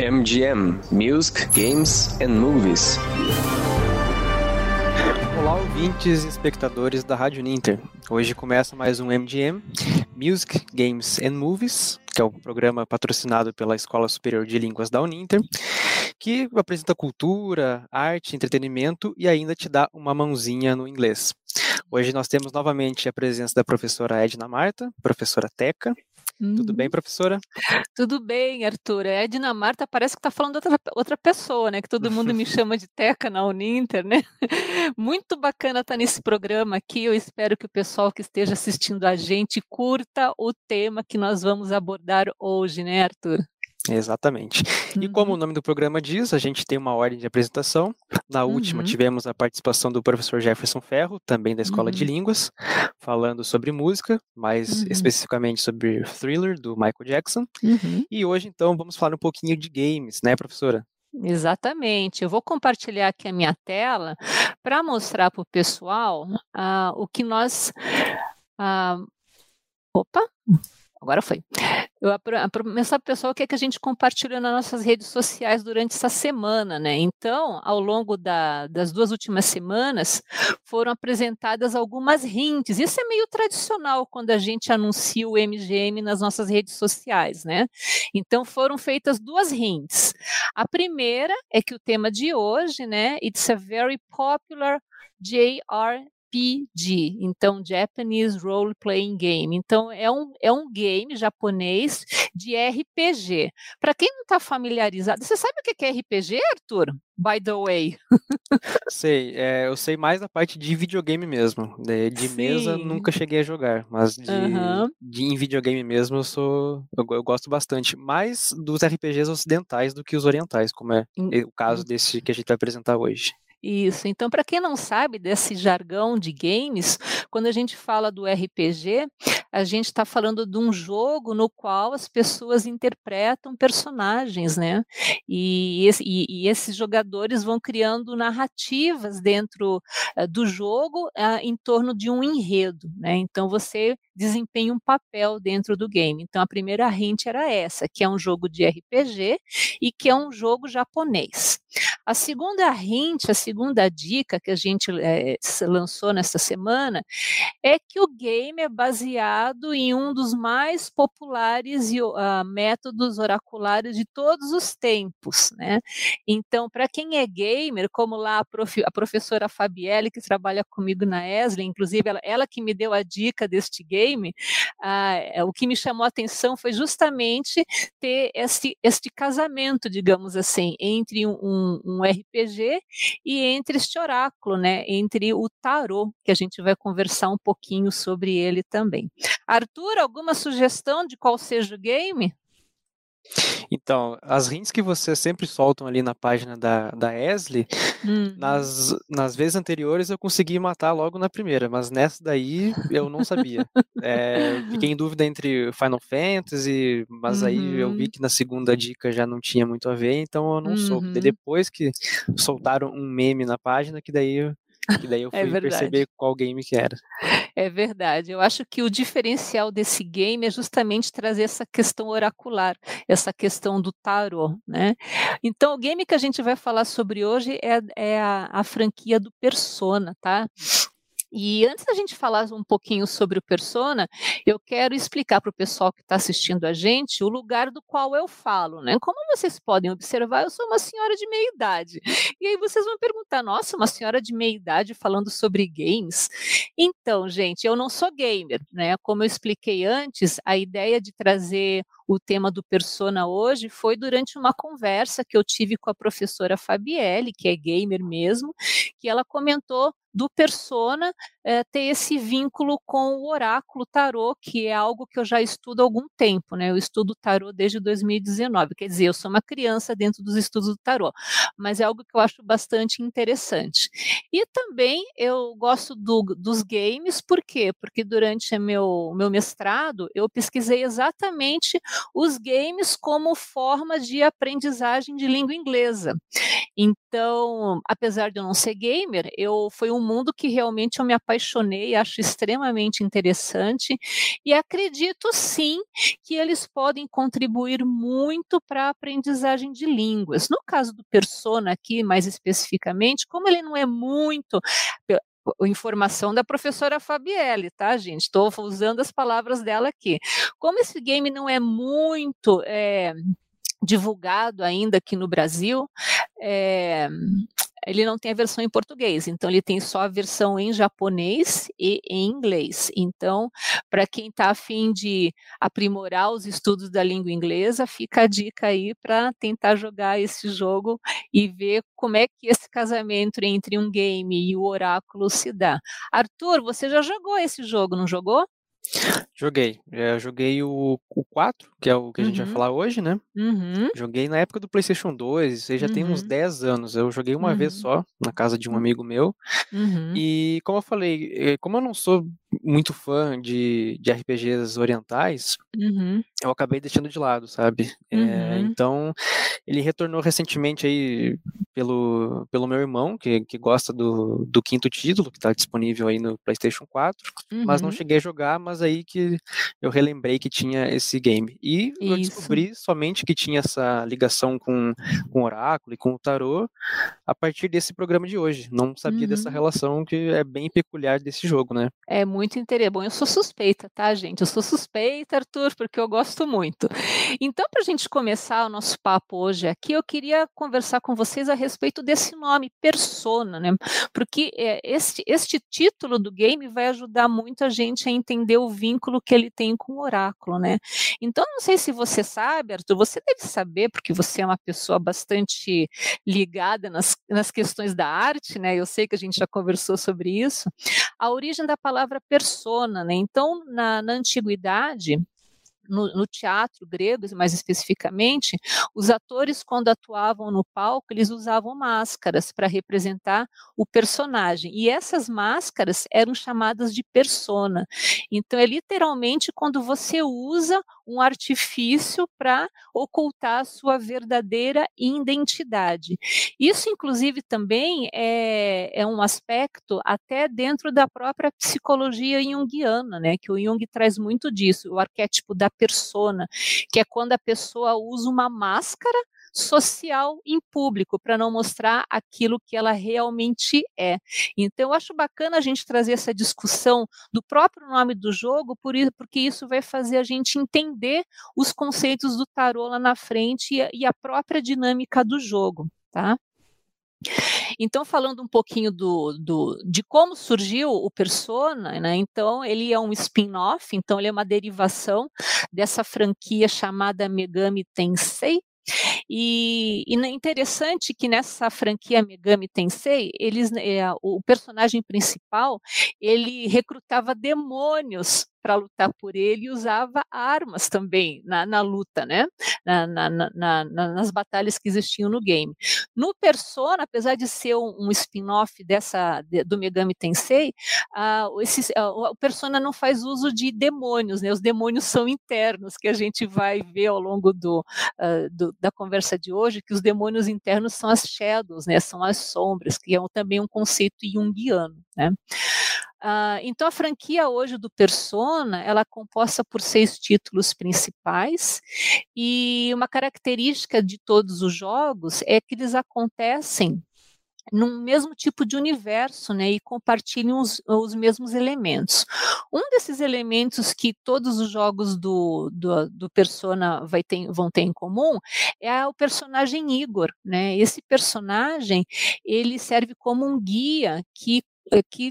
MGM Music, Games and Movies. Olá, ouvintes e espectadores da Rádio Ninter. Hoje começa mais um MGM Music, Games and Movies, que é o programa patrocinado pela Escola Superior de Línguas da Uninter, que apresenta cultura, arte, entretenimento e ainda te dá uma mãozinha no inglês. Hoje nós temos novamente a presença da professora Edna Marta, professora Teca, tudo bem, uhum. professora? Tudo bem, Arthur. É, a Edna Marta parece que está falando outra, outra pessoa, né? Que todo mundo me chama de Teca na Uninter, né? Muito bacana estar tá nesse programa aqui. Eu espero que o pessoal que esteja assistindo a gente curta o tema que nós vamos abordar hoje, né, Arthur? Exatamente. Uhum. E como o nome do programa diz, a gente tem uma ordem de apresentação. Na última, uhum. tivemos a participação do professor Jefferson Ferro, também da Escola uhum. de Línguas, falando sobre música, mais uhum. especificamente sobre Thriller, do Michael Jackson. Uhum. E hoje, então, vamos falar um pouquinho de games, né, professora? Exatamente. Eu vou compartilhar aqui a minha tela para mostrar para o pessoal uh, o que nós. Uh, opa! Agora foi. Eu para o pessoal que, é que a gente compartilhou nas nossas redes sociais durante essa semana, né? Então, ao longo da, das duas últimas semanas, foram apresentadas algumas hints. Isso é meio tradicional quando a gente anuncia o MGM nas nossas redes sociais, né? Então, foram feitas duas hints. A primeira é que o tema de hoje, né? It's a very popular JR RPG, então Japanese Role Playing Game. Então é um, é um game japonês de RPG. Para quem não está familiarizado, você sabe o que é RPG, Arthur? By the way. sei, é, eu sei mais da parte de videogame mesmo. De, de mesa nunca cheguei a jogar, mas de, uhum. de em videogame mesmo eu sou eu, eu, gosto bastante mais dos RPGs ocidentais do que os orientais, como é o caso desse que a gente vai apresentar hoje. Isso. Então, para quem não sabe desse jargão de games, quando a gente fala do RPG, a gente está falando de um jogo no qual as pessoas interpretam personagens, né? E, esse, e, e esses jogadores vão criando narrativas dentro uh, do jogo uh, em torno de um enredo, né? Então, você desempenha um papel dentro do game. Então a primeira hint era essa, que é um jogo de RPG e que é um jogo japonês. A segunda hint, a segunda dica que a gente é, lançou nesta semana é que o game é baseado em um dos mais populares uh, métodos oraculares de todos os tempos, né? Então, para quem é gamer, como lá a, prof, a professora Fabielle, que trabalha comigo na ESLE, inclusive ela, ela que me deu a dica deste game, ah, o que me chamou a atenção foi justamente ter este, este casamento, digamos assim, entre um, um RPG e entre este oráculo, né, entre o tarô, que a gente vai conversar um pouquinho sobre ele também. Arthur, alguma sugestão de qual seja o game? Então, as hints que vocês sempre soltam ali na página da, da Esli, hum. nas, nas vezes anteriores eu consegui matar logo na primeira, mas nessa daí eu não sabia. é, fiquei em dúvida entre Final Fantasy, mas uhum. aí eu vi uhum. que na segunda dica já não tinha muito a ver, então eu não uhum. soube. Depois que soltaram um meme na página, que daí eu que daí eu é fui é perceber qual game que era. É verdade. Eu acho que o diferencial desse game é justamente trazer essa questão oracular, essa questão do tarot, né? Então, o game que a gente vai falar sobre hoje é, é a, a franquia do Persona, tá? E antes da gente falar um pouquinho sobre o persona, eu quero explicar para o pessoal que está assistindo a gente o lugar do qual eu falo, né? Como vocês podem observar, eu sou uma senhora de meia idade. E aí vocês vão perguntar: nossa, uma senhora de meia idade falando sobre games? Então, gente, eu não sou gamer, né? Como eu expliquei antes, a ideia de trazer o tema do persona hoje foi durante uma conversa que eu tive com a professora Fabielle, que é gamer mesmo, que ela comentou do persona é, ter esse vínculo com o oráculo tarô, que é algo que eu já estudo há algum tempo, né? Eu estudo tarô desde 2019, quer dizer, eu sou uma criança dentro dos estudos do tarô, mas é algo que eu acho bastante interessante. E também eu gosto do, dos games, por quê? Porque durante meu, meu mestrado eu pesquisei exatamente os games como forma de aprendizagem de língua inglesa. Então, apesar de eu não ser gamer, eu foi um mundo que realmente eu me apaixonei, acho extremamente interessante e acredito sim que eles podem contribuir muito para a aprendizagem de línguas. No caso do Persona aqui, mais especificamente, como ele não é muito informação da professora Fabielle, tá, gente? Estou usando as palavras dela aqui. Como esse game não é muito é, divulgado ainda aqui no Brasil, é, ele não tem a versão em português, então ele tem só a versão em japonês e em inglês. Então, para quem está afim de aprimorar os estudos da língua inglesa, fica a dica aí para tentar jogar esse jogo e ver como é que esse casamento entre um game e o oráculo se dá. Arthur, você já jogou esse jogo, não jogou? Joguei. Eu joguei o, o 4, que é o que a gente vai uhum. falar hoje, né? Uhum. Joguei na época do PlayStation 2, isso aí já tem uns 10 uhum. anos. Eu joguei uma vez só, na casa de um amigo meu. E como eu falei, eh, como eu não sou muito fã de, de RPGs orientais, uhum. eu acabei deixando de lado, sabe? É, uhum. É, então, ele retornou recentemente aí pelo, pelo meu irmão, que, que gosta do, do quinto título, que está disponível aí no PlayStation 4, uhum. mas não uhum. cheguei a jogar, mas aí que eu relembrei que tinha esse game. E Isso. eu descobri somente que tinha essa ligação com, com o Oráculo e com o Tarô a partir desse programa de hoje. Não sabia dessa uhum. relação que é bem peculiar desse jogo, né? É muito muito interessante. Bom, eu sou suspeita, tá, gente? Eu sou suspeita, Arthur, porque eu gosto muito. Então, para a gente começar o nosso papo hoje aqui, eu queria conversar com vocês a respeito desse nome, Persona, né? Porque é, este, este título do game vai ajudar muito a gente a entender o vínculo que ele tem com o oráculo, né? Então, não sei se você sabe, Arthur, você deve saber, porque você é uma pessoa bastante ligada nas, nas questões da arte, né? Eu sei que a gente já conversou sobre isso. A origem da palavra persona, né? Então, na, na antiguidade, no, no, teatro grego, mais especificamente, os atores, quando atuavam no palco, eles usavam máscaras para representar o personagem. E essas máscaras eram chamadas de persona. Então, é literalmente quando você usa um artifício para ocultar a sua verdadeira identidade. Isso, inclusive, também é, é um aspecto até dentro da própria psicologia junguiana, né? Que o Jung traz muito disso, o arquétipo da persona, que é quando a pessoa usa uma máscara social em público para não mostrar aquilo que ela realmente é. Então, eu acho bacana a gente trazer essa discussão do próprio nome do jogo, por isso, porque isso vai fazer a gente entender os conceitos do tarô lá na frente e a, e a própria dinâmica do jogo, tá? Então, falando um pouquinho do, do, de como surgiu o Persona, né? Então, ele é um spin-off, então ele é uma derivação dessa franquia chamada Megami Tensei, e, e é interessante que nessa franquia Megami Tensei, eles, é, o personagem principal, ele recrutava demônios para lutar por ele e usava armas também na, na luta, né? Na, na, na, nas batalhas que existiam no game. No Persona, apesar de ser um, um spin-off dessa de, do Megami Tensei, uh, esse, uh, o Persona não faz uso de demônios, né? Os demônios são internos, que a gente vai ver ao longo do, uh, do, da conversa de hoje, que os demônios internos são as shadows, né? São as sombras, que é também um conceito junguiano, né? Uh, então a franquia hoje do Persona ela é composta por seis títulos principais e uma característica de todos os jogos é que eles acontecem num mesmo tipo de universo, né, e compartilham os, os mesmos elementos. Um desses elementos que todos os jogos do, do, do Persona ter, vão ter em comum é o personagem Igor, né? Esse personagem ele serve como um guia que que,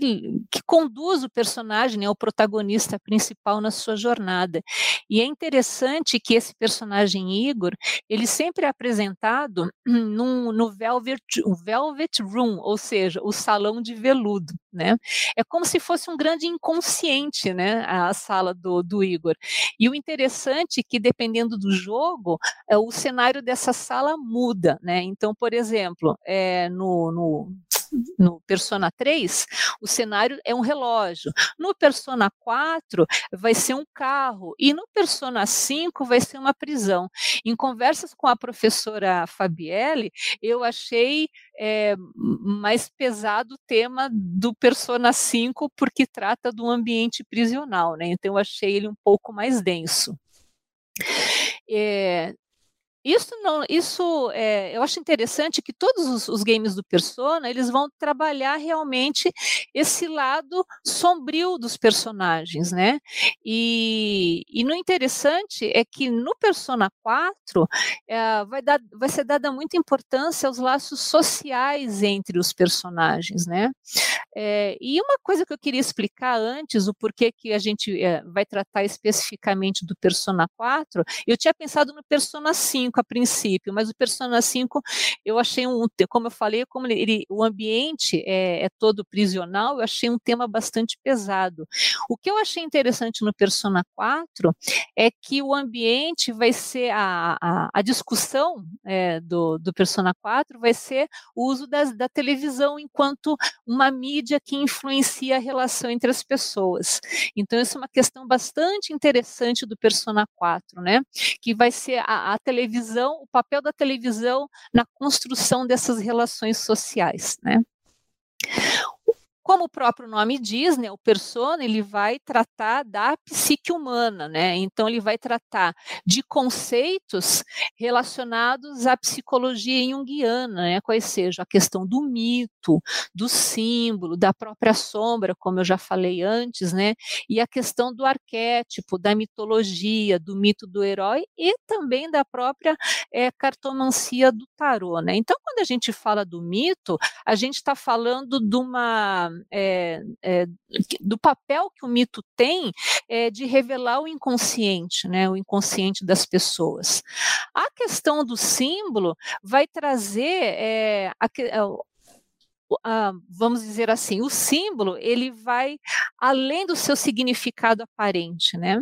que conduz o personagem, né, o protagonista principal na sua jornada. E é interessante que esse personagem Igor, ele sempre é apresentado num, no Velvet, Velvet Room, ou seja, o salão de veludo, né? É como se fosse um grande inconsciente, né, a sala do, do Igor. E o interessante é que, dependendo do jogo, é, o cenário dessa sala muda, né? Então, por exemplo, é, no, no no Persona 3, o cenário é um relógio. No Persona 4, vai ser um carro. E no Persona 5, vai ser uma prisão. Em conversas com a professora Fabielle, eu achei é, mais pesado o tema do Persona 5, porque trata do ambiente prisional. Né? Então, eu achei ele um pouco mais denso. É, isso não, isso é, eu acho interessante que todos os, os, games do Persona eles vão trabalhar realmente esse lado sombrio dos personagens, né? E, e no interessante é que no Persona 4 é, vai, dar, vai ser dada muita importância aos laços sociais entre os personagens, né? É, e uma coisa que eu queria explicar antes, o porquê que a gente é, vai tratar especificamente do Persona 4, eu tinha pensado no Persona 5 5 a princípio, mas o Persona 5 eu achei um, como eu falei, como ele, o ambiente é, é todo prisional, eu achei um tema bastante pesado. O que eu achei interessante no Persona 4 é que o ambiente vai ser a, a, a discussão é, do, do Persona 4 vai ser o uso das, da televisão enquanto uma mídia que influencia a relação entre as pessoas. Então, isso é uma questão bastante interessante do Persona 4, né? Que vai ser a, a televisão, o papel da televisão na construção dessas relações sociais, né? Como o próprio nome diz, né, o persona ele vai tratar da psique humana, né? Então ele vai tratar de conceitos relacionados à psicologia junguiana, né? Quais seja a questão do mito, do símbolo, da própria sombra, como eu já falei antes, né? E a questão do arquétipo, da mitologia, do mito do herói e também da própria é, cartomancia do tarô, né? Então quando a gente fala do mito, a gente está falando de uma é, é, do papel que o mito tem é, de revelar o inconsciente, né, o inconsciente das pessoas. A questão do símbolo vai trazer a, ah, vamos dizer assim, o símbolo ele vai além do seu significado aparente, né?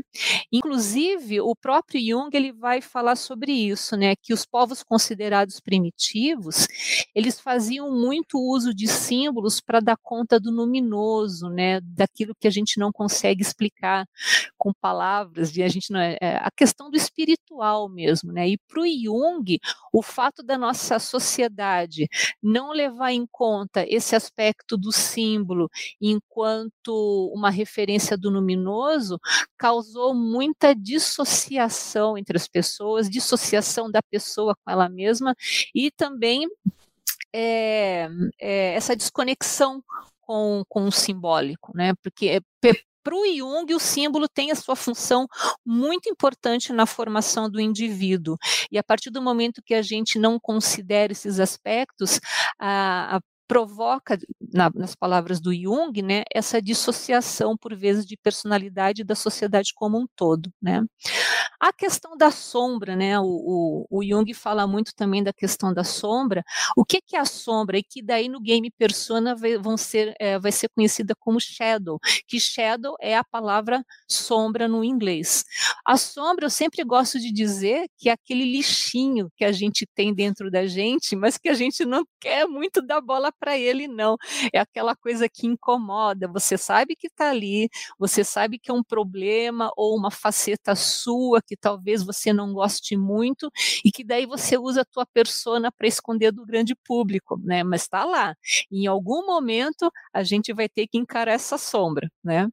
Inclusive o próprio Jung ele vai falar sobre isso, né? Que os povos considerados primitivos eles faziam muito uso de símbolos para dar conta do luminoso, né? Daquilo que a gente não consegue explicar com palavras, e a gente não é, é a questão do espiritual mesmo, né? E para o Jung o fato da nossa sociedade não levar em conta esse aspecto do símbolo enquanto uma referência do luminoso causou muita dissociação entre as pessoas, dissociação da pessoa com ela mesma e também é, é, essa desconexão com, com o simbólico, né? Porque para o Jung, o símbolo tem a sua função muito importante na formação do indivíduo. E a partir do momento que a gente não considera esses aspectos, a, a provoca, na, nas palavras do Jung, né, essa dissociação, por vezes, de personalidade da sociedade como um todo. Né. A questão da sombra, né, o, o, o Jung fala muito também da questão da sombra. O que, que é a sombra? E que daí no game Persona vai, vão ser, é, vai ser conhecida como Shadow, que Shadow é a palavra sombra no inglês. A sombra, eu sempre gosto de dizer que é aquele lixinho que a gente tem dentro da gente, mas que a gente não quer muito dar bola para ele, não. É aquela coisa que incomoda. Você sabe que está ali, você sabe que é um problema ou uma faceta sua que talvez você não goste muito e que daí você usa a tua persona para esconder do grande público, né? Mas está lá. Em algum momento a gente vai ter que encarar essa sombra, né?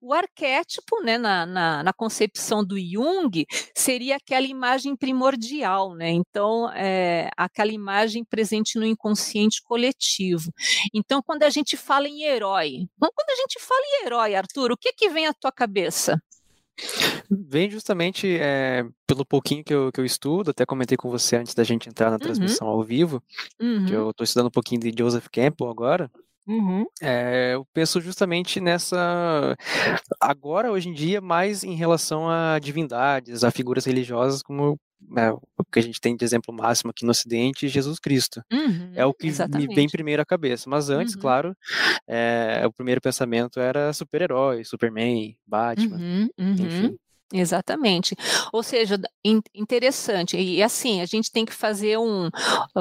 O arquétipo, né, na, na, na, concepção do Jung, seria aquela imagem primordial, né? Então, é, aquela imagem presente no inconsciente coletivo. Então, quando a gente fala em herói, quando a gente fala em herói, Arthur, o que que vem à tua cabeça? Vem justamente é, pelo pouquinho que eu, que eu estudo, até comentei com você antes da gente entrar na uhum. transmissão uhum. ao vivo, uhum. que eu estou estudando um pouquinho de Joseph Campbell agora, Uhum. É, eu penso justamente nessa. Agora, hoje em dia, mais em relação a divindades, a figuras religiosas, como é, o que a gente tem de exemplo máximo aqui no Ocidente, Jesus Cristo. Uhum, é o que exatamente. me vem primeiro à cabeça. Mas antes, uhum. claro, é, o primeiro pensamento era super-herói, Superman, Batman, uhum, uhum. enfim. Exatamente. Ou seja, interessante. E assim, a gente tem que fazer um,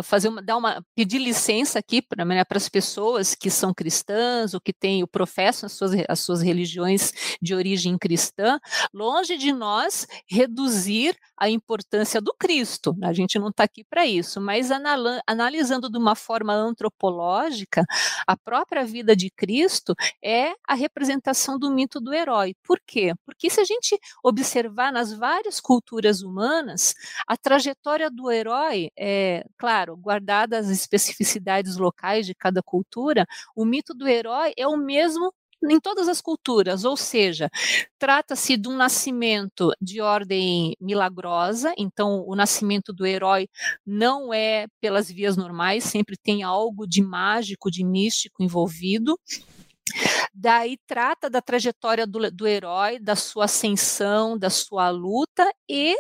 fazer uma, dar uma, pedir licença aqui para né, as pessoas que são cristãs ou que têm o professam as suas, as suas religiões de origem cristã, longe de nós reduzir a importância do Cristo. A gente não está aqui para isso, mas analisando de uma forma antropológica, a própria vida de Cristo é a representação do mito do herói. Por quê? Porque se a gente observar nas várias culturas humanas, a trajetória do herói, é, claro, guardadas as especificidades locais de cada cultura, o mito do herói é o mesmo em todas as culturas, ou seja, trata-se de um nascimento de ordem milagrosa, então o nascimento do herói não é pelas vias normais, sempre tem algo de mágico, de místico envolvido. Daí trata da trajetória do, do herói, da sua ascensão, da sua luta e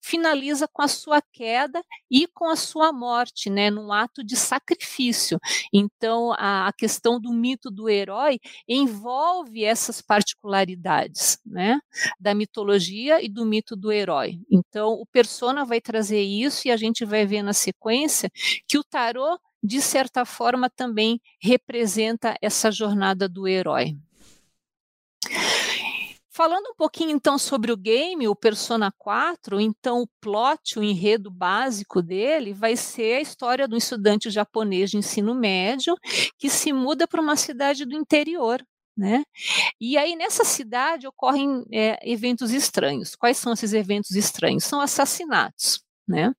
finaliza com a sua queda e com a sua morte, né, num ato de sacrifício. Então, a, a questão do mito do herói envolve essas particularidades, né, da mitologia e do mito do herói. Então, o Persona vai trazer isso e a gente vai ver na sequência que o tarô de certa forma também representa essa jornada do herói. Falando um pouquinho então sobre o game, o Persona 4, então o plot, o enredo básico dele vai ser a história um estudante japonês de ensino médio que se muda para uma cidade do interior. Né? E aí nessa cidade ocorrem é, eventos estranhos. Quais são esses eventos estranhos? São assassinatos. Né?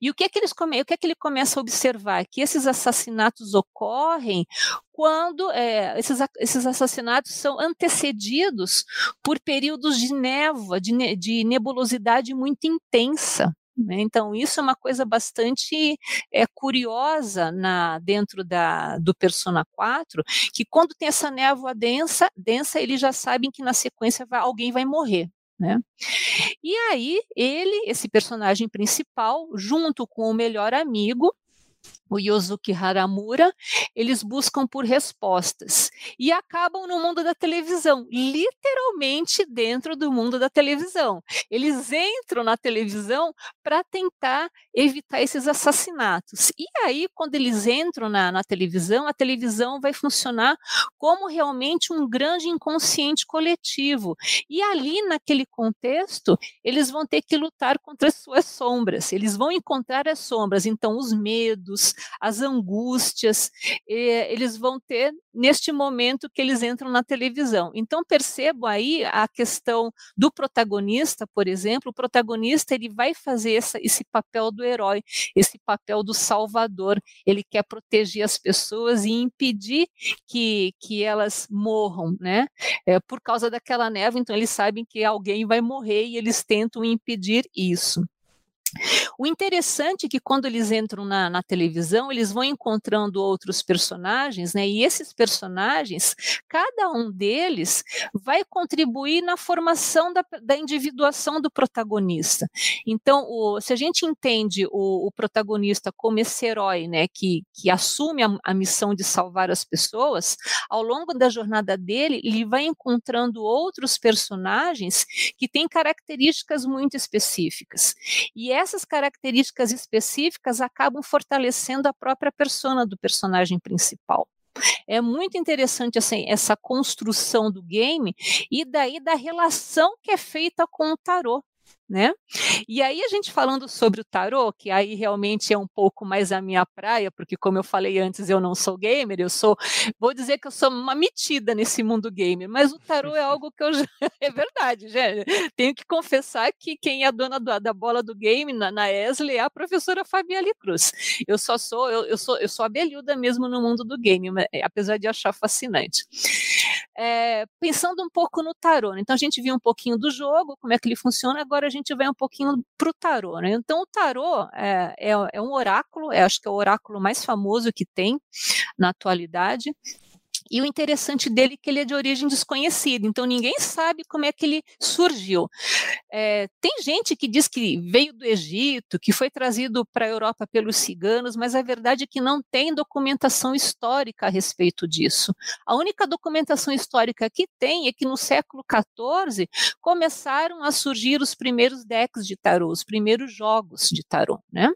E o que é que eles come, o que é que ele começa a observar? Que esses assassinatos ocorrem quando é, esses, esses assassinatos são antecedidos por períodos de névoa, de, de nebulosidade muito intensa. Né? Então, isso é uma coisa bastante é, curiosa na, dentro da, do Persona 4, que quando tem essa névoa densa, densa eles já sabem que na sequência vai, alguém vai morrer. Né? E aí, ele, esse personagem principal, junto com o melhor amigo, o Yosuke Haramura, eles buscam por respostas e acabam no mundo da televisão, literalmente dentro do mundo da televisão. Eles entram na televisão para tentar evitar esses assassinatos. E aí, quando eles entram na, na televisão, a televisão vai funcionar como realmente um grande inconsciente coletivo. E ali, naquele contexto, eles vão ter que lutar contra as suas sombras, eles vão encontrar as sombras, então, os medos, as angústias, eh, eles vão ter neste momento que eles entram na televisão. Então percebo aí a questão do protagonista, por exemplo, o protagonista ele vai fazer essa, esse papel do herói, esse papel do salvador. Ele quer proteger as pessoas e impedir que, que elas morram, né? É, por causa daquela neve, então eles sabem que alguém vai morrer e eles tentam impedir isso. O interessante é que quando eles entram na, na, televisão, eles vão encontrando outros personagens, né? E esses personagens, cada um deles vai contribuir na formação da, da individuação do protagonista. Então, o, se a gente entende o, o, protagonista como esse herói, né, que, que assume a, a missão de salvar as pessoas, ao longo da jornada dele, ele vai encontrando outros personagens que têm características muito específicas. E essas características específicas acabam fortalecendo a própria persona do personagem principal. É muito interessante assim, essa construção do game e daí da relação que é feita com o tarô né? E aí a gente falando sobre o tarô, que aí realmente é um pouco mais a minha praia, porque como eu falei antes, eu não sou gamer, eu sou, vou dizer que eu sou uma metida nesse mundo gamer, mas o tarô é algo que eu já, é verdade, gente. Tenho que confessar que quem é dona do, da bola do game na, na Esle é a professora Fabiane Cruz. Eu só sou, eu, eu sou, eu sou abelhuda mesmo no mundo do game, apesar de achar fascinante. É, pensando um pouco no tarô, né? então a gente viu um pouquinho do jogo, como é que ele funciona, agora a gente vai um pouquinho para o tarô. Né? Então, o tarô é, é, é um oráculo, é, acho que é o oráculo mais famoso que tem na atualidade. E o interessante dele é que ele é de origem desconhecida, então ninguém sabe como é que ele surgiu. É, tem gente que diz que veio do Egito, que foi trazido para a Europa pelos ciganos, mas a verdade é que não tem documentação histórica a respeito disso. A única documentação histórica que tem é que no século XIV começaram a surgir os primeiros decks de tarô, os primeiros jogos de tarô. Né?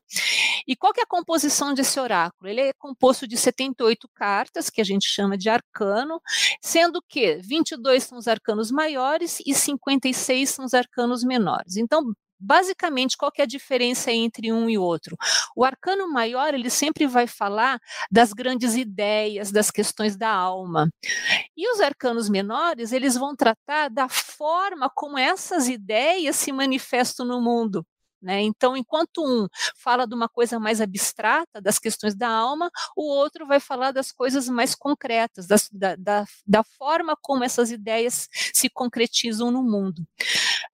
E qual que é a composição desse oráculo? Ele é composto de 78 cartas, que a gente chama de arcano, sendo que 22 são os arcanos maiores e 56 são os arcanos menores. Então, basicamente, qual é a diferença entre um e outro? O arcano maior, ele sempre vai falar das grandes ideias, das questões da alma. E os arcanos menores, eles vão tratar da forma como essas ideias se manifestam no mundo. Né? Então, enquanto um fala de uma coisa mais abstrata, das questões da alma, o outro vai falar das coisas mais concretas, das, da, da, da, forma como essas ideias se concretizam no mundo.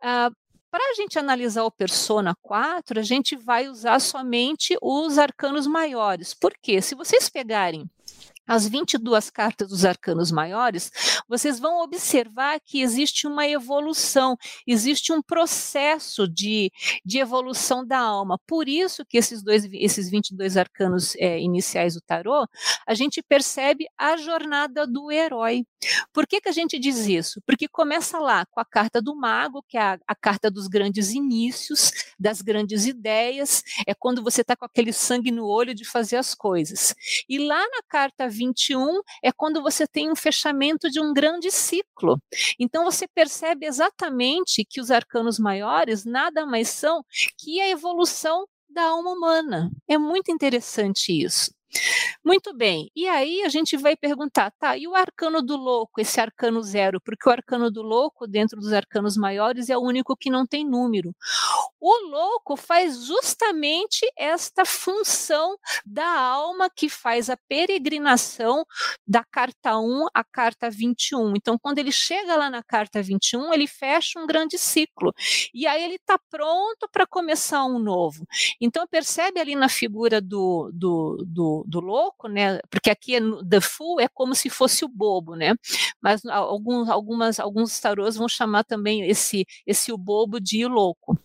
Ah, para a gente analisar o Persona 4, a gente vai usar somente os arcanos maiores. Por quê? Se vocês pegarem as 22 cartas dos arcanos maiores, vocês vão observar que existe uma evolução, existe um processo de, de evolução da alma. Por isso que esses, dois, esses 22 arcanos é, iniciais do tarô, a gente percebe a jornada do herói. Por que, que a gente diz isso? Porque começa lá com a carta do mago, que é a, a carta dos grandes inícios, das grandes ideias, é quando você está com aquele sangue no olho de fazer as coisas. E lá na carta 21 é quando você tem um fechamento de um grande ciclo. Então você percebe exatamente que os arcanos maiores nada mais são que a evolução da alma humana. É muito interessante isso. Muito bem, e aí a gente vai perguntar, tá, e o arcano do louco, esse arcano zero? Porque o arcano do louco, dentro dos arcanos maiores, é o único que não tem número. O louco faz justamente esta função da alma que faz a peregrinação da carta 1 à carta 21. Então, quando ele chega lá na carta 21, ele fecha um grande ciclo. E aí ele está pronto para começar um novo. Então, percebe ali na figura do, do, do do louco, né? Porque aqui é the fool é como se fosse o bobo, né? Mas alguns, algumas, alguns tarôs vão chamar também esse, esse o bobo de louco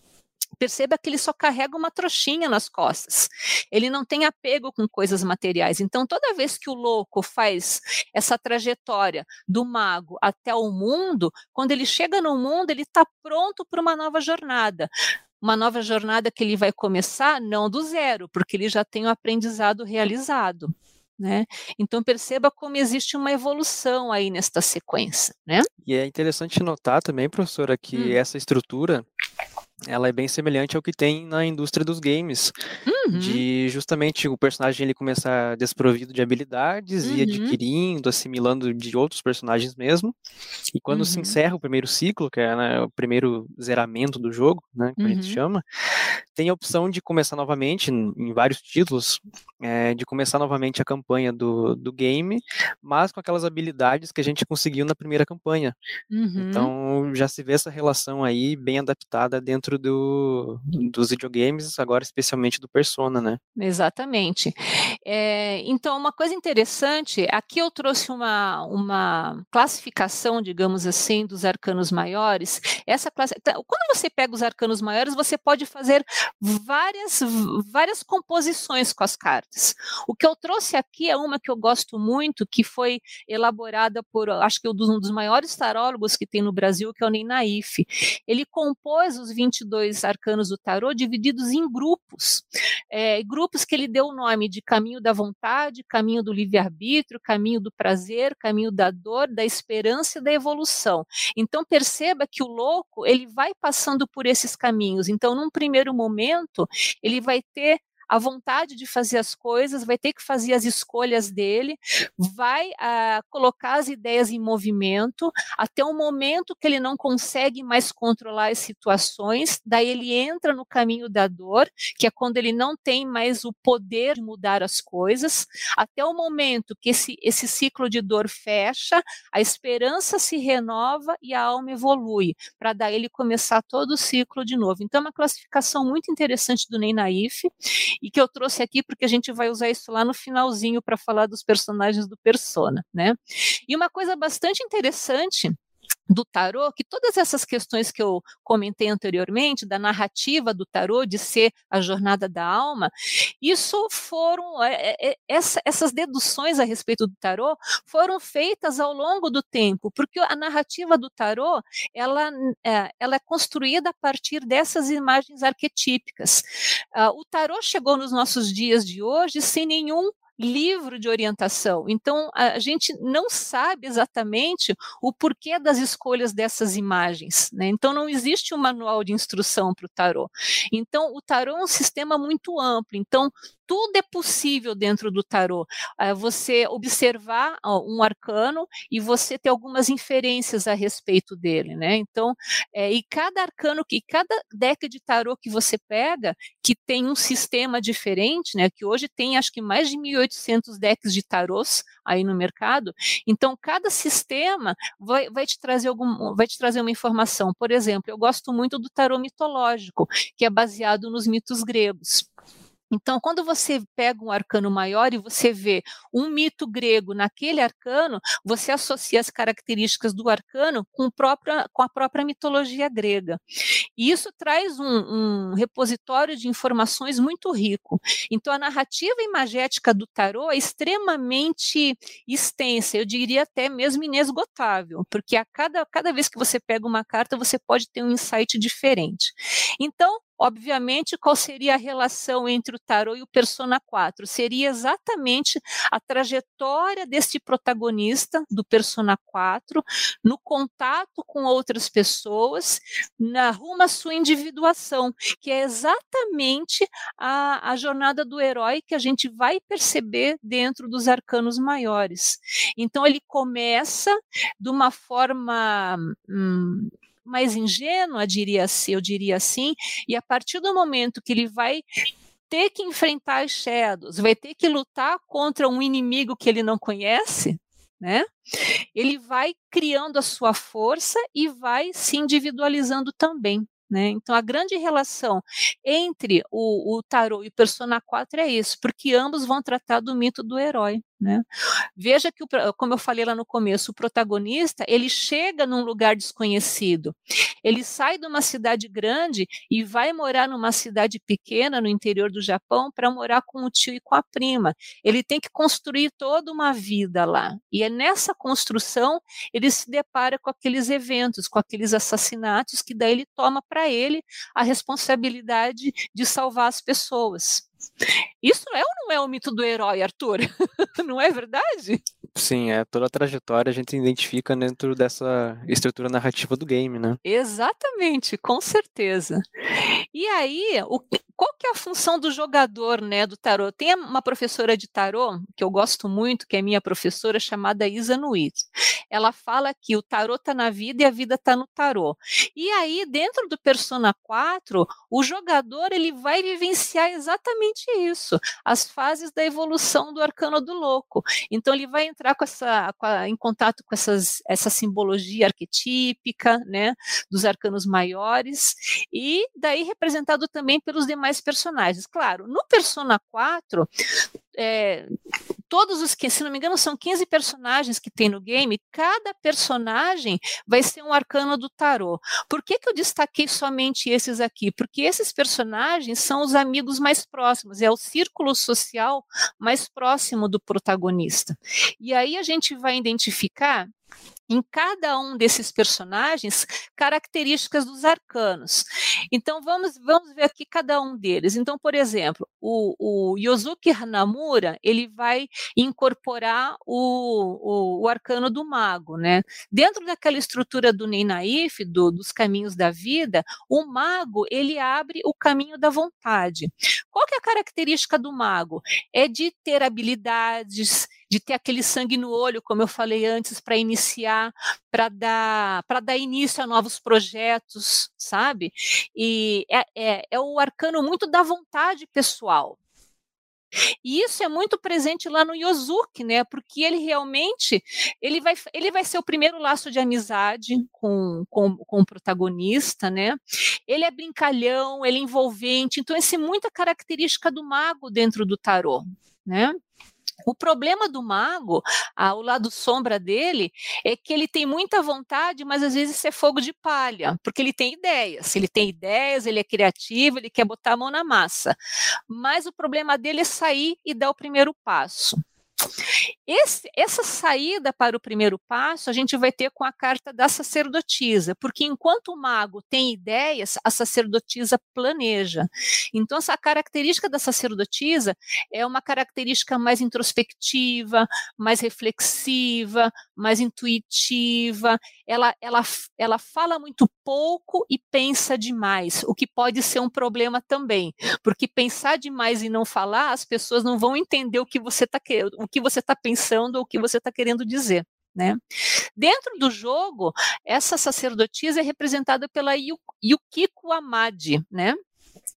perceba que ele só carrega uma trouxinha nas costas. Ele não tem apego com coisas materiais. Então, toda vez que o louco faz essa trajetória do mago até o mundo, quando ele chega no mundo, ele está pronto para uma nova jornada uma nova jornada que ele vai começar não do zero, porque ele já tem o aprendizado realizado. Né? Então perceba como existe uma evolução aí nesta sequência, né? E é interessante notar também, professora, que hum. essa estrutura ela é bem semelhante ao que tem na indústria dos games, uhum. de justamente o personagem ele começar desprovido de habilidades uhum. e adquirindo, assimilando de outros personagens mesmo, e quando uhum. se encerra o primeiro ciclo, que é né, o primeiro zeramento do jogo, né, que a gente uhum. chama, tem a opção de começar novamente, em vários títulos, é, de começar novamente a campanha do, do game, mas com aquelas habilidades que a gente conseguiu na primeira campanha. Uhum. Então já se vê essa relação aí bem adaptada dentro dentro do, dos videogames, agora especialmente do Persona, né? Exatamente. É, então, uma coisa interessante, aqui eu trouxe uma, uma classificação, digamos assim, dos arcanos maiores. Essa classe, então, quando você pega os arcanos maiores, você pode fazer várias, várias composições com as cartas. O que eu trouxe aqui é uma que eu gosto muito, que foi elaborada por, acho que um dos maiores tarólogos que tem no Brasil, que é o Ney Naif. Ele compôs os 20 22 arcanos do tarô divididos em grupos, é, grupos que ele deu o nome de caminho da vontade, caminho do livre-arbítrio, caminho do prazer, caminho da dor, da esperança e da evolução. Então perceba que o louco ele vai passando por esses caminhos. Então, num primeiro momento, ele vai ter a vontade de fazer as coisas, vai ter que fazer as escolhas dele, vai uh, colocar as ideias em movimento até o momento que ele não consegue mais controlar as situações, daí ele entra no caminho da dor, que é quando ele não tem mais o poder de mudar as coisas, até o momento que esse, esse ciclo de dor fecha, a esperança se renova e a alma evolui, para daí ele começar todo o ciclo de novo. Então, é uma classificação muito interessante do Ney Naif, e que eu trouxe aqui porque a gente vai usar isso lá no finalzinho para falar dos personagens do Persona, né? E uma coisa bastante interessante do tarô, que todas essas questões que eu comentei anteriormente, da narrativa do tarô, de ser a jornada da alma, isso foram, é, é, essa, essas deduções a respeito do tarô foram feitas ao longo do tempo, porque a narrativa do tarô, ela, é, ela é construída a partir dessas imagens arquetípicas. Uh, o tarô chegou nos nossos dias de hoje sem nenhum livro de orientação. Então, a gente não sabe exatamente o porquê das escolhas dessas imagens. Né? Então, não existe um manual de instrução para o tarô. Então, o tarô é um sistema muito amplo. Então, tudo é possível dentro do tarô. É você observar um arcano e você ter algumas inferências a respeito dele, né? Então, é, e cada arcano, e cada deck de tarô que você pega, que tem um sistema diferente, né? Que hoje tem acho que mais de 1.800 decks de tarôs aí no mercado. Então, cada sistema vai, vai te trazer algum, vai te trazer uma informação. Por exemplo, eu gosto muito do tarô mitológico, que é baseado nos mitos gregos. Então, quando você pega um arcano maior e você vê um mito grego naquele arcano, você associa as características do arcano com, própria, com a própria mitologia grega. E isso traz um, um, repositório de informações muito rico. Então, a narrativa imagética do tarô é extremamente extensa, eu diria até mesmo inesgotável, porque a cada, cada vez que você pega uma carta, você pode ter um insight diferente. Então, Obviamente, qual seria a relação entre o tarô e o Persona 4? Seria exatamente a trajetória deste protagonista do Persona 4 no contato com outras pessoas, na rumo à sua individuação, que é exatamente a, a jornada do herói que a gente vai perceber dentro dos arcanos maiores. Então, ele começa de uma forma. Hum, mais ingênua, diria, eu diria assim, e a partir do momento que ele vai ter que enfrentar as Shadows, vai ter que lutar contra um inimigo que ele não conhece, né? Ele vai criando a sua força e vai se individualizando também. Né? Então, a grande relação entre o, o tarô e o Persona 4 é isso, porque ambos vão tratar do mito do herói. Né? Veja que, como eu falei lá no começo, o protagonista ele chega num lugar desconhecido. Ele sai de uma cidade grande e vai morar numa cidade pequena no interior do Japão para morar com o tio e com a prima. Ele tem que construir toda uma vida lá. E é nessa construção ele se depara com aqueles eventos, com aqueles assassinatos que daí ele toma para ele a responsabilidade de salvar as pessoas. Isso é ou não é o mito do herói, Arthur? não é verdade? Sim, é toda a trajetória a gente identifica dentro dessa estrutura narrativa do game, né? Exatamente, com certeza. E aí, o, qual que é a função do jogador, né, do tarô? Tem uma professora de tarô que eu gosto muito, que é minha professora, chamada Isa Nuit. Ela fala que o tarô está na vida e a vida está no tarô. E aí, dentro do Persona 4, o jogador ele vai vivenciar exatamente isso, as fases da evolução do arcano do louco. Então ele vai entrar com essa, com a, em contato com essas, essa simbologia arquetípica, né, dos arcanos maiores, e daí representado também pelos demais personagens. Claro, no Persona 4, é, todos os que, se não me engano, são 15 personagens que tem no game, cada personagem vai ser um arcano do tarô. Por que, que eu destaquei somente esses aqui? Porque esses personagens são os amigos mais próximos, é o círculo social mais próximo do protagonista. E aí a gente vai identificar em cada um desses personagens características dos arcanos. Então vamos, vamos ver aqui cada um deles. Então, por exemplo, o, o Yosuke Hanamura ele vai incorporar o, o, o, arcano do mago, né? Dentro daquela estrutura do Neinaif, do, dos caminhos da vida, o mago ele abre o caminho da vontade. Qual que é a característica do mago? É de ter habilidades, de ter aquele sangue no olho, como eu falei antes, para iniciar, para dar, para dar início a novos projetos, sabe? E é, é, é o arcano muito da vontade pessoal. E isso é muito presente lá no Yosuke, né? Porque ele realmente ele vai, ele vai ser o primeiro laço de amizade com, com, com o protagonista, né? Ele é brincalhão, ele é envolvente, então essa é muita característica do mago dentro do tarô, né? O problema do mago, ah, o lado sombra dele, é que ele tem muita vontade, mas às vezes é fogo de palha, porque ele tem ideias. Ele tem ideias, ele é criativo, ele quer botar a mão na massa. Mas o problema dele é sair e dar o primeiro passo. Esse, essa saída para o primeiro passo a gente vai ter com a carta da sacerdotisa, porque enquanto o mago tem ideias, a sacerdotisa planeja. Então, essa característica da sacerdotisa é uma característica mais introspectiva, mais reflexiva, mais intuitiva. Ela, ela, ela fala muito pouco e pensa demais, o que pode ser um problema também, porque pensar demais e não falar, as pessoas não vão entender o que você está querendo que você está pensando ou o que você está querendo dizer. Né? Dentro do jogo, essa sacerdotisa é representada pela Yukiko Amadi, né?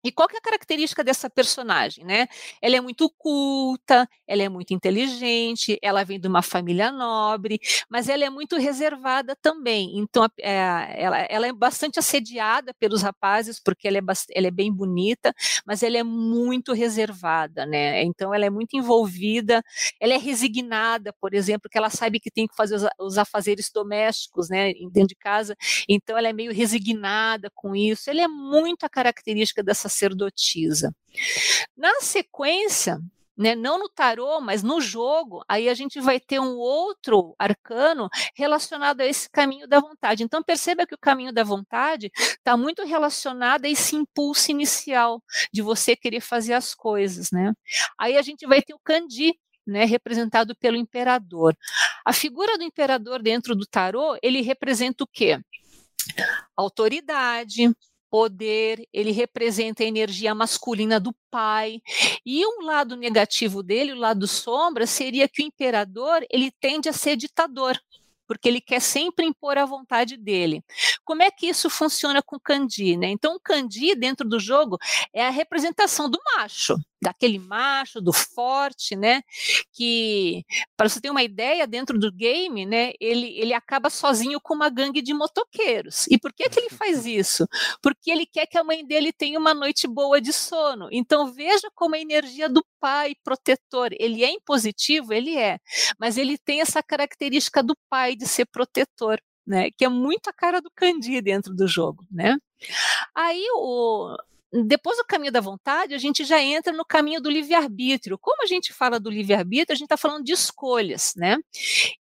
E qual que é a característica dessa personagem, né? Ela é muito culta, ela é muito inteligente, ela vem de uma família nobre, mas ela é muito reservada também. Então, é, ela, ela, é bastante assediada pelos rapazes, porque ela é, ela é, bem bonita, mas ela é muito reservada, né? Então, ela é muito envolvida, ela é resignada, por exemplo, que ela sabe que tem que fazer os, os afazeres domésticos, né, dentro de casa, então ela é meio resignada com isso. Ela é muito a característica da sacerdotisa. Na sequência, né, não no tarô, mas no jogo, aí a gente vai ter um outro arcano relacionado a esse caminho da vontade. Então perceba que o caminho da vontade está muito relacionado a esse impulso inicial de você querer fazer as coisas, né? Aí a gente vai ter o Kandi, né, representado pelo imperador. A figura do imperador dentro do tarô, ele representa o quê? Autoridade, poder, ele representa a energia masculina do pai. E um lado negativo dele, o lado sombra, seria que o imperador, ele tende a ser ditador porque ele quer sempre impor a vontade dele. Como é que isso funciona com o Kandi? Né? Então, o Kandi, dentro do jogo, é a representação do macho daquele macho, do forte, né? Que, para você ter uma ideia, dentro do game, né? Ele, ele acaba sozinho com uma gangue de motoqueiros. E por que, que ele faz isso? Porque ele quer que a mãe dele tenha uma noite boa de sono. Então, veja como a energia do pai protetor, ele é impositivo? Ele é, mas ele tem essa característica do pai de ser protetor. Né, que é muito a cara do Candy dentro do jogo, né? Aí o, depois do caminho da vontade, a gente já entra no caminho do livre-arbítrio. Como a gente fala do livre-arbítrio, a gente está falando de escolhas, né?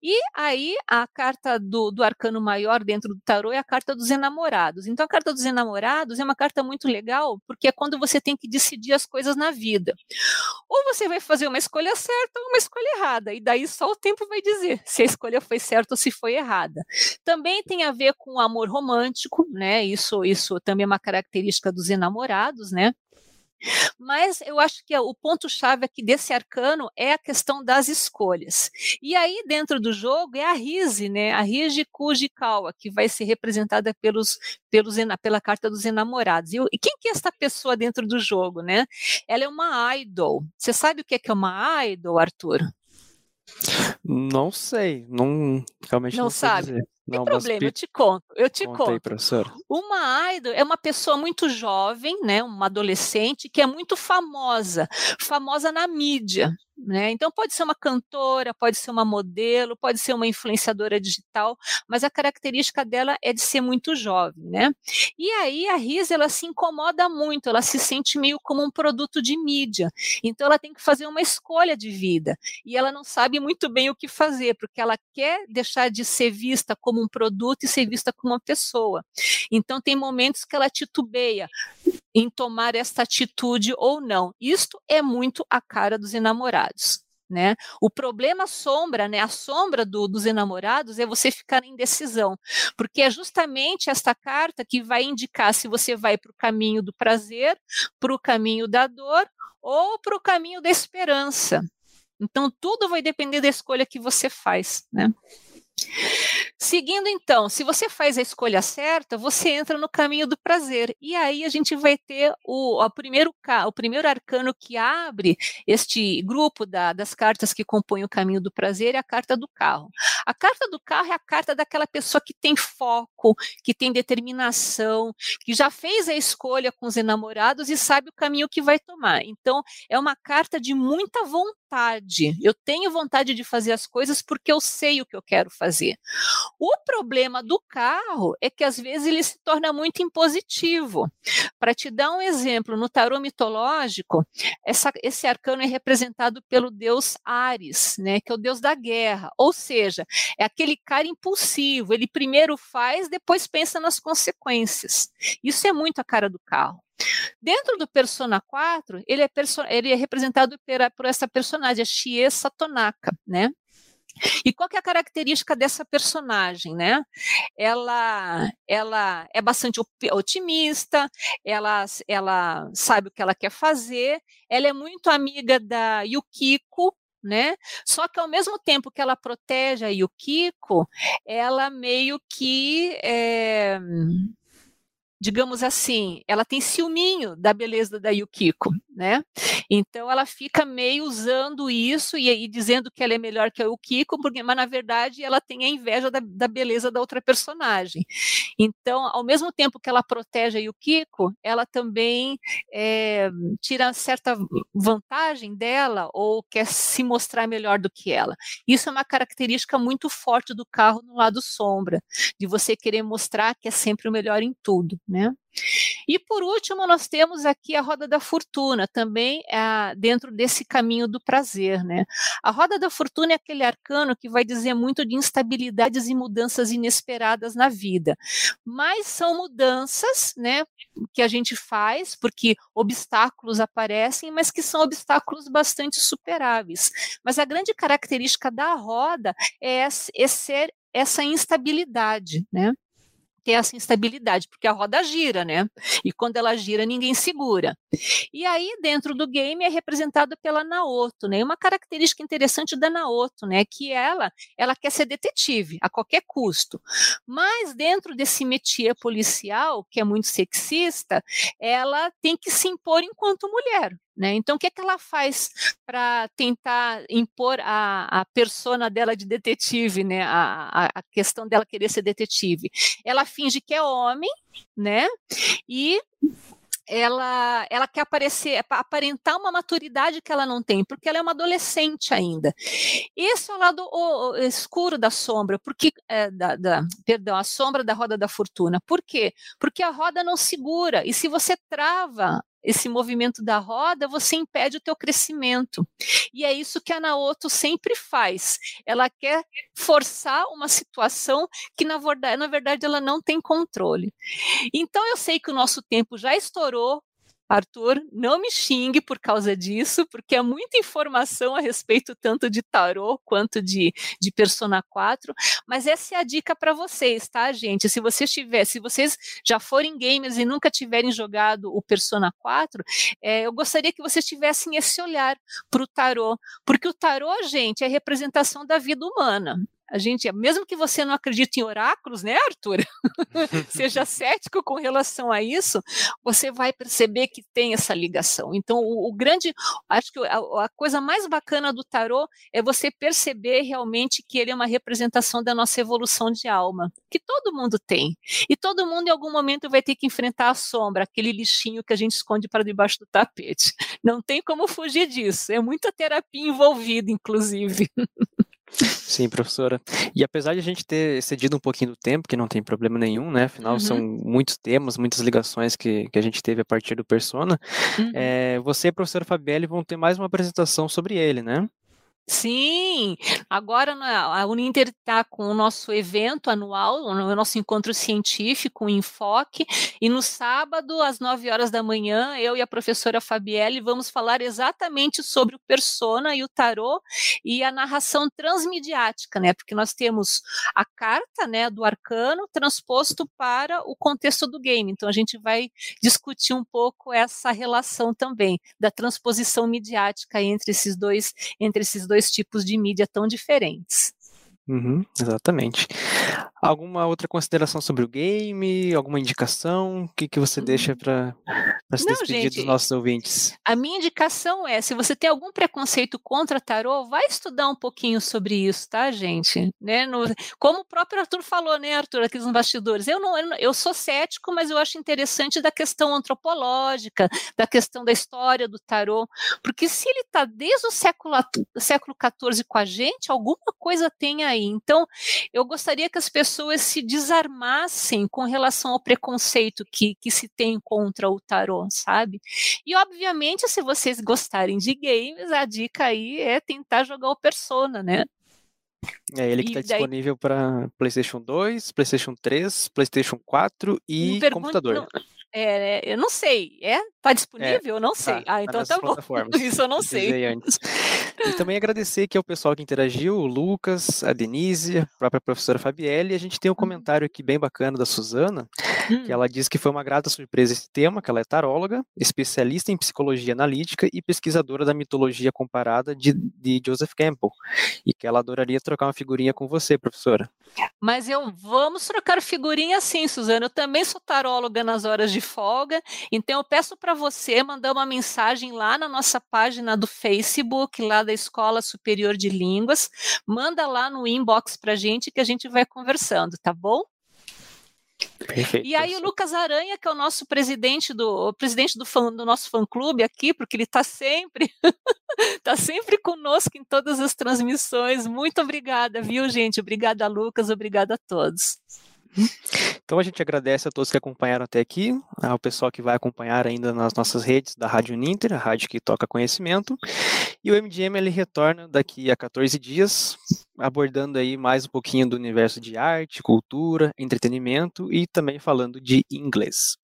E aí a carta do, do arcano maior dentro do tarô é a carta dos enamorados. Então a carta dos enamorados é uma carta muito legal, porque é quando você tem que decidir as coisas na vida. Ou você vai fazer uma escolha certa ou uma escolha errada, e daí só o tempo vai dizer se a escolha foi certa ou se foi errada. Também tem a ver com o amor romântico, né? Isso, isso também é uma característica dos enamorados né? Mas eu acho que o ponto-chave aqui desse arcano é a questão das escolhas. E aí, dentro do jogo, é a Rise, né? A Rise Kujikawa, que vai ser representada pelos, pelos, pela carta dos enamorados. E, e, quem que é essa pessoa dentro do jogo, né? Ela é uma idol. Você sabe o que é, que é uma idol, Arthur? Não sei, não realmente não, não sabe. Não tem problema, eu te conto. Eu te conto. Aí, professor. Uma idol é uma pessoa muito jovem, né, uma adolescente que é muito famosa, famosa na mídia. Né? Então, pode ser uma cantora, pode ser uma modelo, pode ser uma influenciadora digital, mas a característica dela é de ser muito jovem. Né? E aí a Riz ela se incomoda muito, ela se sente meio como um produto de mídia. Então, ela tem que fazer uma escolha de vida e ela não sabe muito bem o que fazer, porque ela quer deixar de ser vista como um produto e ser vista como uma pessoa. Então, tem momentos que ela titubeia em tomar esta atitude ou não. Isto é muito a cara dos enamorados. Né? O problema sombra, né? A sombra do, dos enamorados é você ficar em decisão, porque é justamente esta carta que vai indicar se você vai para o caminho do prazer, para o caminho da dor ou para o caminho da esperança. Então tudo vai depender da escolha que você faz, né? Seguindo então, se você faz a escolha certa, você entra no caminho do prazer. E aí a gente vai ter o, o, primeiro, o primeiro arcano que abre este grupo da, das cartas que compõem o caminho do prazer é a carta do carro. A carta do carro é a carta daquela pessoa que tem foco, que tem determinação, que já fez a escolha com os enamorados e sabe o caminho que vai tomar. Então, é uma carta de muita vontade. Eu tenho vontade de fazer as coisas porque eu sei o que eu quero fazer. O problema do carro é que às vezes ele se torna muito impositivo. Para te dar um exemplo, no tarô mitológico, essa, esse arcano é representado pelo deus Ares, né, que é o deus da guerra. Ou seja, é aquele cara impulsivo, ele primeiro faz, depois pensa nas consequências. Isso é muito a cara do carro. Dentro do Persona 4, ele é, perso ele é representado por, essa personagem, a Shie Satonaka, né? E qual é a característica dessa personagem, né? Ela, ela é bastante otimista, ela, ela sabe o que ela quer fazer, ela é muito amiga da Yukiko, né? Só que ao mesmo tempo que ela protege a Yukiko, ela meio que é, digamos assim, ela tem ciúminho da beleza da Yukiko, né? Então ela fica meio usando isso e, e dizendo que ela é melhor que a Yukiko, porque, mas na verdade ela tem a inveja da, da, beleza da outra personagem. Então, ao mesmo tempo que ela protege a Yukiko, ela também é, tira certa vantagem dela ou quer se mostrar melhor do que ela. Isso é uma característica muito forte do carro no lado sombra, de você querer mostrar que é sempre o melhor em tudo né? E por último, nós temos aqui a roda da fortuna, também é, dentro desse caminho do prazer, né? A roda da fortuna é aquele arcano que vai dizer muito de instabilidades e mudanças inesperadas na vida. Mas são mudanças, né, que a gente faz porque obstáculos aparecem, mas que são obstáculos bastante superáveis. Mas a grande característica da roda é, é ser essa instabilidade, né? Ter essa instabilidade, porque a roda gira, né? E quando ela gira, ninguém segura. E aí, dentro do game, é representado pela Naoto, né? Uma característica interessante da Naoto, né? Que ela, ela quer ser detetive a qualquer custo. Mas dentro desse métier policial, que é muito sexista, ela tem que se impor enquanto mulher. Né? Então, o que, é que ela faz para tentar impor a, a persona dela de detetive, né? a, a, questão dela querer ser detetive? Ela finge que é homem, né? E ela, ela quer aparecer, aparentar uma maturidade que ela não tem, porque ela é uma adolescente ainda. Esse é o lado o, o escuro da sombra, porque é, da, da, perdão, a sombra da roda da fortuna. Por quê? Porque a roda não segura, e se você trava esse movimento da roda, você impede o teu crescimento. E é isso que a Naoto sempre faz. Ela quer forçar uma situação que na verdade, na verdade ela não tem controle. Então eu sei que o nosso tempo já estourou, Arthur, não me xingue por causa disso, porque é muita informação a respeito tanto de tarô quanto de, de Persona 4, mas essa é a dica para vocês, tá, gente? Se vocês tiver, se vocês já forem gamers e nunca tiverem jogado o Persona 4, é, eu gostaria que vocês tivessem esse olhar para o tarô, porque o tarô, gente, é representação da vida humana a gente, mesmo que você não acredite em oráculos, né, Arthur? Seja cético com relação a isso, você vai perceber que tem essa ligação. Então, o, o grande, acho que a, a, coisa mais bacana do tarô é você perceber realmente que ele é uma representação da nossa evolução de alma, que todo mundo tem. E todo mundo em algum momento vai ter que enfrentar a sombra, aquele lixinho que a gente esconde para debaixo do tapete. Não tem como fugir disso. É muita terapia envolvida, inclusive. Sim, professora. E apesar de a gente ter excedido um pouquinho do tempo, que não tem problema nenhum, né? Afinal, uhum. são muitos temas, muitas ligações que, que a gente teve a partir do Persona. Uhum. É, você e a professora Fabielle vão ter mais uma apresentação sobre ele, né? Sim, agora né, a Uninter está com o nosso evento anual, o nosso encontro científico, o Enfoque, e no sábado, às 9 horas da manhã, eu e a professora Fabielle vamos falar exatamente sobre o persona e o tarô e a narração transmediática, né? Porque nós temos a carta né, do arcano transposto para o contexto do game. Então a gente vai discutir um pouco essa relação também da transposição midiática entre esses dois, entre esses dois dois tipos de mídia tão diferentes. Uhum, exatamente. Alguma outra consideração sobre o game? Alguma indicação? O que, que você deixa hum. para se despedir gente, dos nossos ouvintes? A minha indicação é: se você tem algum preconceito contra tarô, vai estudar um pouquinho sobre isso, tá, gente? Né? No, como o próprio Arthur falou, né, Arthur, aqui nos bastidores. Eu, não, eu sou cético, mas eu acho interessante da questão antropológica, da questão da história do tarô, porque se ele está desde o século, século XIV com a gente, alguma coisa tem aí. Então, eu gostaria que as pessoas se desarmassem com relação ao preconceito que, que se tem contra o tarô, sabe? E, obviamente, se vocês gostarem de games, a dica aí é tentar jogar o Persona, né? É ele que está daí... disponível para PlayStation 2, PlayStation 3, PlayStation 4 e computador. Não, é, eu não sei. É? Tá disponível? É, eu não sei. Tá, ah, então tá, tá bom. Isso eu não sei. Antes. E também agradecer aqui ao pessoal que interagiu, o Lucas, a Denise, a própria professora Fabielle. E a gente tem um uhum. comentário aqui bem bacana da Suzana. Que ela diz que foi uma grata surpresa esse tema, que ela é taróloga, especialista em psicologia analítica e pesquisadora da mitologia comparada de, de Joseph Campbell. E que ela adoraria trocar uma figurinha com você, professora. Mas eu vamos trocar figurinha sim, Suzana. Eu também sou taróloga nas horas de folga, então eu peço para você mandar uma mensagem lá na nossa página do Facebook, lá da Escola Superior de Línguas. Manda lá no inbox para gente que a gente vai conversando, tá bom? E aí o Lucas Aranha, que é o nosso presidente do presidente do, fã, do nosso fã clube aqui, porque ele está sempre está sempre conosco em todas as transmissões. Muito obrigada, viu, gente? Obrigada, Lucas. Obrigada a todos. Então a gente agradece a todos que acompanharam até aqui, ao pessoal que vai acompanhar ainda nas nossas redes da Rádio Ninter, a rádio que toca conhecimento. E o MDM ele retorna daqui a 14 dias, abordando aí mais um pouquinho do universo de arte, cultura, entretenimento e também falando de inglês.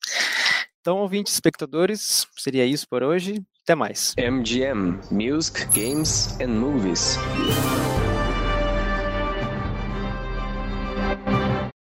Então, ouvintes, espectadores, seria isso por hoje. Até mais. MGM Music, Games and Movies.